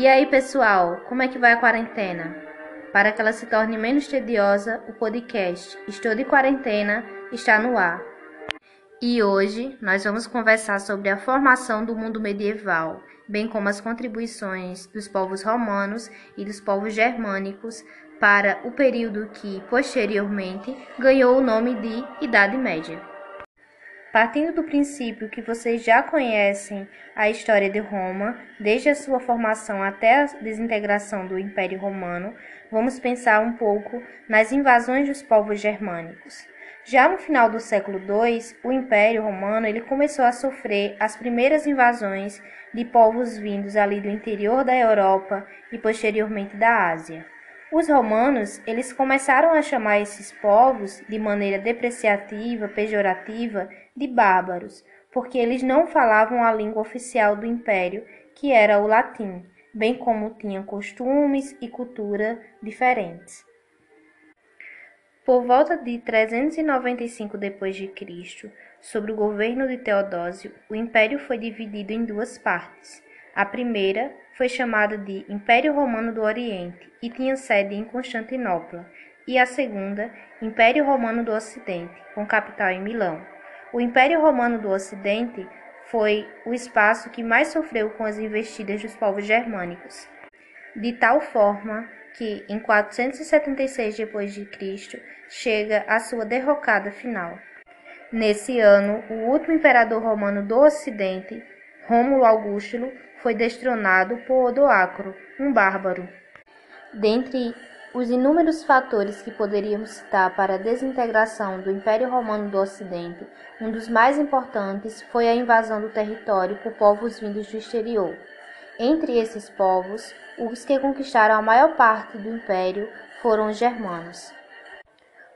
E aí, pessoal, como é que vai a quarentena? Para que ela se torne menos tediosa, o podcast Estou de Quarentena está no ar. E hoje nós vamos conversar sobre a formação do mundo medieval, bem como as contribuições dos povos romanos e dos povos germânicos para o período que, posteriormente, ganhou o nome de Idade Média. Partindo do princípio que vocês já conhecem a história de Roma, desde a sua formação até a desintegração do Império Romano, vamos pensar um pouco nas invasões dos povos germânicos. Já no final do século II, o Império Romano ele começou a sofrer as primeiras invasões de povos vindos ali do interior da Europa e posteriormente da Ásia. Os romanos, eles começaram a chamar esses povos de maneira depreciativa, pejorativa, de bárbaros, porque eles não falavam a língua oficial do império, que era o latim, bem como tinham costumes e cultura diferentes. Por volta de 395 d.C., sob o governo de Teodósio, o império foi dividido em duas partes. A primeira foi chamada de Império Romano do Oriente e tinha sede em Constantinopla, e a segunda, Império Romano do Ocidente, com capital em Milão. O Império Romano do Ocidente foi o espaço que mais sofreu com as investidas dos povos germânicos, de tal forma que em 476 d.C. chega a sua derrocada final. Nesse ano, o último imperador romano do Ocidente, Rômulo Augusto, foi destronado por Odoacro, um bárbaro. Dentre os inúmeros fatores que poderíamos citar para a desintegração do Império Romano do Ocidente, um dos mais importantes foi a invasão do território por povos vindos do exterior. Entre esses povos, os que conquistaram a maior parte do império foram os germanos.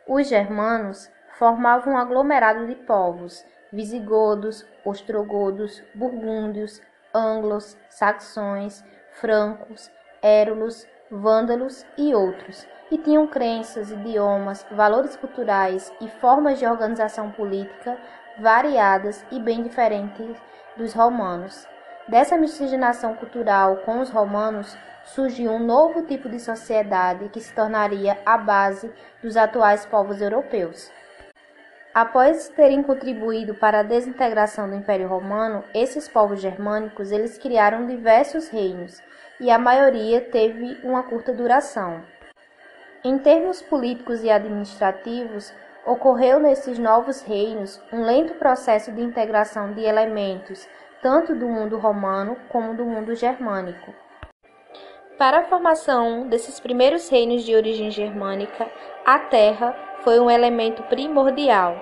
Os germanos formavam um aglomerado de povos: visigodos, ostrogodos, burgúndios, anglos, saxões, francos, érulos, vândalos e outros, e tinham crenças, idiomas, valores culturais e formas de organização política variadas e bem diferentes dos romanos. Dessa miscigenação cultural com os romanos surgiu um novo tipo de sociedade que se tornaria a base dos atuais povos europeus. Após terem contribuído para a desintegração do Império Romano, esses povos germânicos eles criaram diversos reinos e a maioria teve uma curta duração. Em termos políticos e administrativos, ocorreu nesses novos reinos um lento processo de integração de elementos tanto do mundo romano como do mundo germânico. Para a formação desses primeiros reinos de origem germânica, a terra foi um elemento primordial.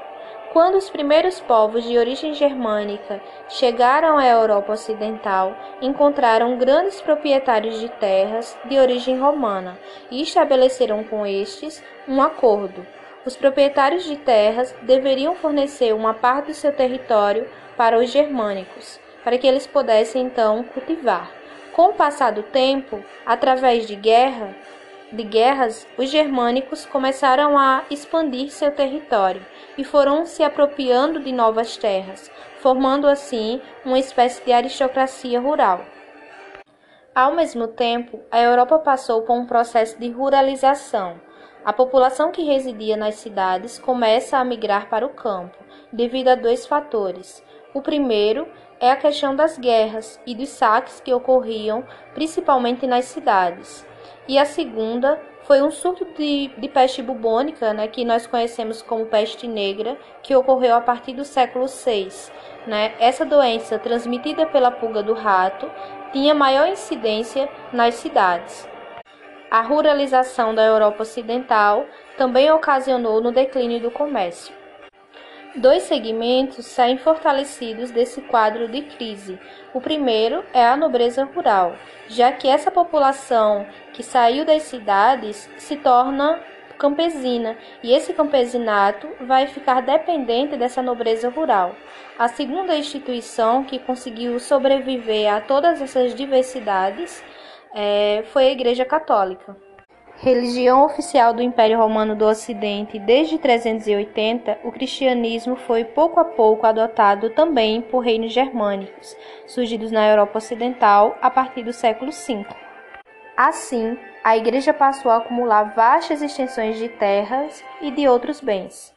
Quando os primeiros povos de origem germânica chegaram à Europa Ocidental, encontraram grandes proprietários de terras de origem romana e estabeleceram com estes um acordo. Os proprietários de terras deveriam fornecer uma parte do seu território para os germânicos, para que eles pudessem então cultivar. Com o passar do tempo, através de guerra, de guerras, os germânicos começaram a expandir seu território e foram se apropriando de novas terras, formando assim uma espécie de aristocracia rural. Ao mesmo tempo, a Europa passou por um processo de ruralização. A população que residia nas cidades começa a migrar para o campo, devido a dois fatores. O primeiro é a questão das guerras e dos saques que ocorriam principalmente nas cidades e a segunda foi um surto de, de peste bubônica, né, que nós conhecemos como peste negra, que ocorreu a partir do século VI. Né? Essa doença, transmitida pela pulga do rato, tinha maior incidência nas cidades. A ruralização da Europa Ocidental também ocasionou no declínio do comércio. Dois segmentos saem fortalecidos desse quadro de crise. O primeiro é a nobreza rural, já que essa população que saiu das cidades se torna campesina e esse campesinato vai ficar dependente dessa nobreza rural. A segunda instituição que conseguiu sobreviver a todas essas diversidades é, foi a Igreja Católica. Religião oficial do Império Romano do Ocidente desde 380, o cristianismo foi pouco a pouco adotado também por reinos germânicos, surgidos na Europa Ocidental a partir do século V. Assim, a Igreja passou a acumular vastas extensões de terras e de outros bens.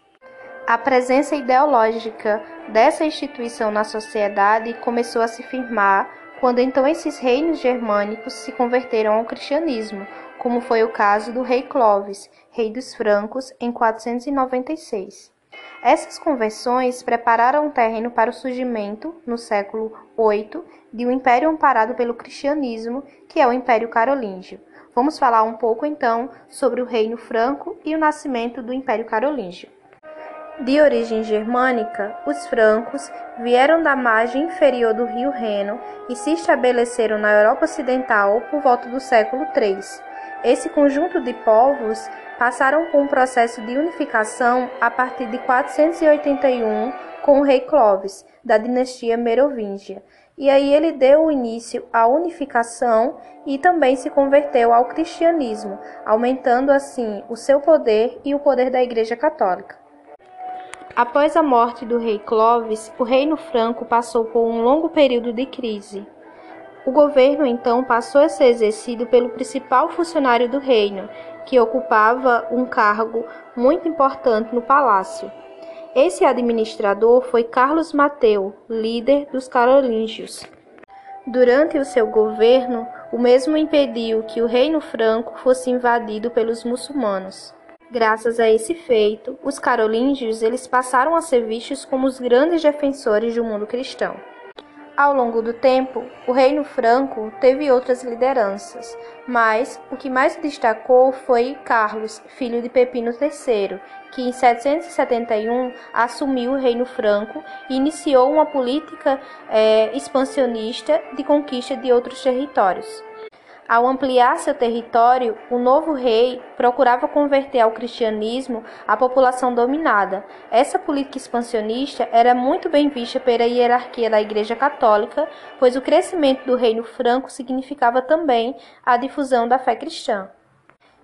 A presença ideológica dessa instituição na sociedade começou a se firmar quando então esses reinos germânicos se converteram ao cristianismo, como foi o caso do rei Clovis, rei dos francos, em 496. Essas conversões prepararam o terreno para o surgimento, no século VIII, de um império amparado pelo cristianismo, que é o Império Carolíngio. Vamos falar um pouco então sobre o Reino Franco e o nascimento do Império Carolíngio. De origem germânica, os francos vieram da margem inferior do rio Reno e se estabeleceram na Europa Ocidental por volta do século III. Esse conjunto de povos passaram por um processo de unificação a partir de 481 com o rei Clovis, da dinastia Merovingia. E aí ele deu início à unificação e também se converteu ao cristianismo, aumentando assim o seu poder e o poder da Igreja Católica. Após a morte do rei Clovis, o reino franco passou por um longo período de crise. O governo então passou a ser exercido pelo principal funcionário do reino, que ocupava um cargo muito importante no palácio. Esse administrador foi Carlos Mateu, líder dos carolíngios. Durante o seu governo, o mesmo impediu que o reino franco fosse invadido pelos muçulmanos. Graças a esse feito, os carolíngios eles passaram a ser vistos como os grandes defensores do mundo cristão. Ao longo do tempo, o reino franco teve outras lideranças, mas o que mais se destacou foi Carlos, filho de Pepino III, que em 771 assumiu o reino franco e iniciou uma política é, expansionista de conquista de outros territórios. Ao ampliar seu território, o novo rei procurava converter ao cristianismo a população dominada. Essa política expansionista era muito bem vista pela hierarquia da Igreja Católica, pois o crescimento do reino franco significava também a difusão da fé cristã.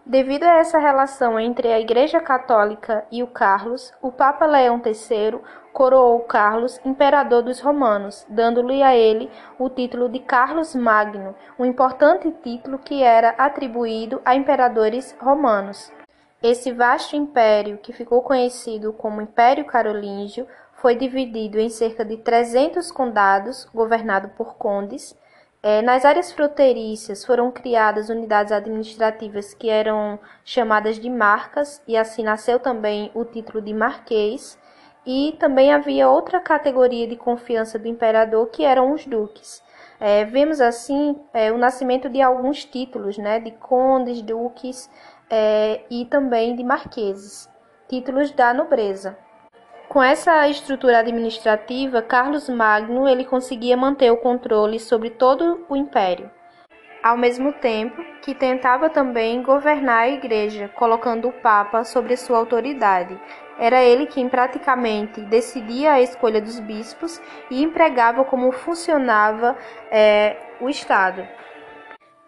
Devido a essa relação entre a Igreja Católica e o Carlos, o Papa Leão III coroou Carlos imperador dos romanos, dando-lhe a ele o título de Carlos Magno, um importante título que era atribuído a imperadores romanos. Esse vasto império, que ficou conhecido como Império Carolíngio, foi dividido em cerca de 300 condados, governado por condes, é, nas áreas fronteiriças foram criadas unidades administrativas que eram chamadas de marcas, e assim nasceu também o título de marquês. E também havia outra categoria de confiança do imperador que eram os duques. É, vemos assim é, o nascimento de alguns títulos, né, de condes, duques é, e também de marqueses, títulos da nobreza. Com essa estrutura administrativa, Carlos Magno ele conseguia manter o controle sobre todo o império, ao mesmo tempo que tentava também governar a igreja, colocando o papa sobre sua autoridade. Era ele quem praticamente decidia a escolha dos bispos e empregava como funcionava é, o Estado.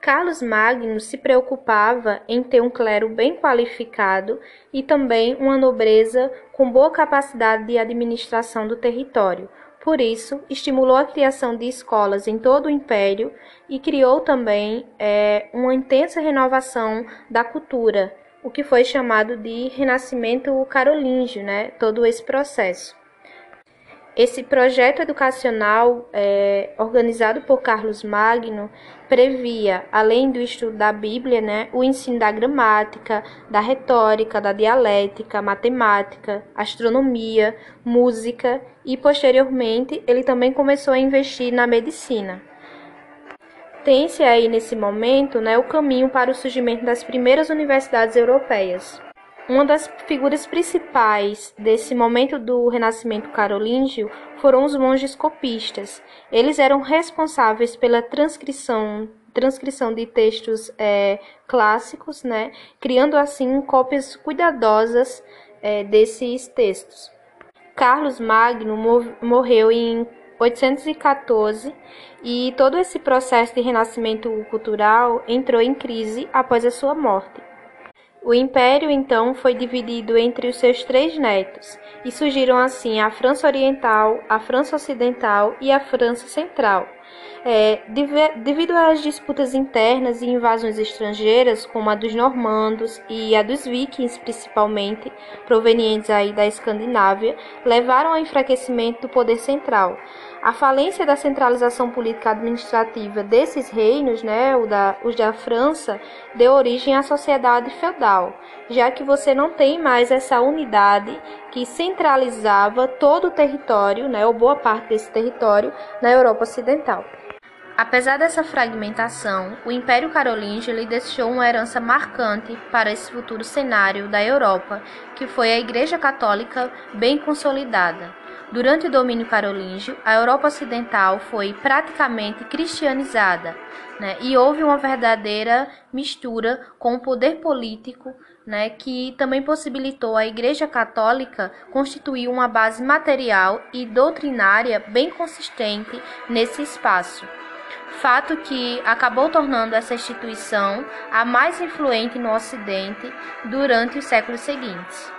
Carlos Magno se preocupava em ter um clero bem qualificado e também uma nobreza com boa capacidade de administração do território. Por isso, estimulou a criação de escolas em todo o império e criou também é, uma intensa renovação da cultura, o que foi chamado de Renascimento Carolíngio, né? todo esse processo. Esse projeto educacional, é, organizado por Carlos Magno, previa, além do estudo da Bíblia, né, o ensino da gramática, da retórica, da dialética, matemática, astronomia, música e, posteriormente, ele também começou a investir na medicina. Tem-se aí, nesse momento, né, o caminho para o surgimento das primeiras universidades europeias. Uma das figuras principais desse momento do renascimento carolíngio foram os monges copistas. Eles eram responsáveis pela transcrição transcrição de textos é, clássicos, né, criando assim cópias cuidadosas é, desses textos. Carlos Magno morreu em 814 e todo esse processo de renascimento cultural entrou em crise após a sua morte. O império então foi dividido entre os seus três netos, e surgiram assim a França Oriental, a França Ocidental e a França Central. É, devido às disputas internas e invasões estrangeiras, como a dos normandos e a dos vikings, principalmente, provenientes aí da Escandinávia, levaram ao enfraquecimento do poder central. A falência da centralização política administrativa desses reinos, né, o da, os da França, deu origem à sociedade feudal, já que você não tem mais essa unidade que centralizava todo o território, né, ou boa parte desse território, na Europa Ocidental. Apesar dessa fragmentação, o Império Carolíngio lhe deixou uma herança marcante para esse futuro cenário da Europa, que foi a Igreja Católica bem consolidada. Durante o domínio carolíngio, a Europa Ocidental foi praticamente cristianizada, né, e houve uma verdadeira mistura com o poder político, né, que também possibilitou a Igreja Católica constituir uma base material e doutrinária bem consistente nesse espaço. Fato que acabou tornando essa instituição a mais influente no Ocidente durante os séculos seguintes.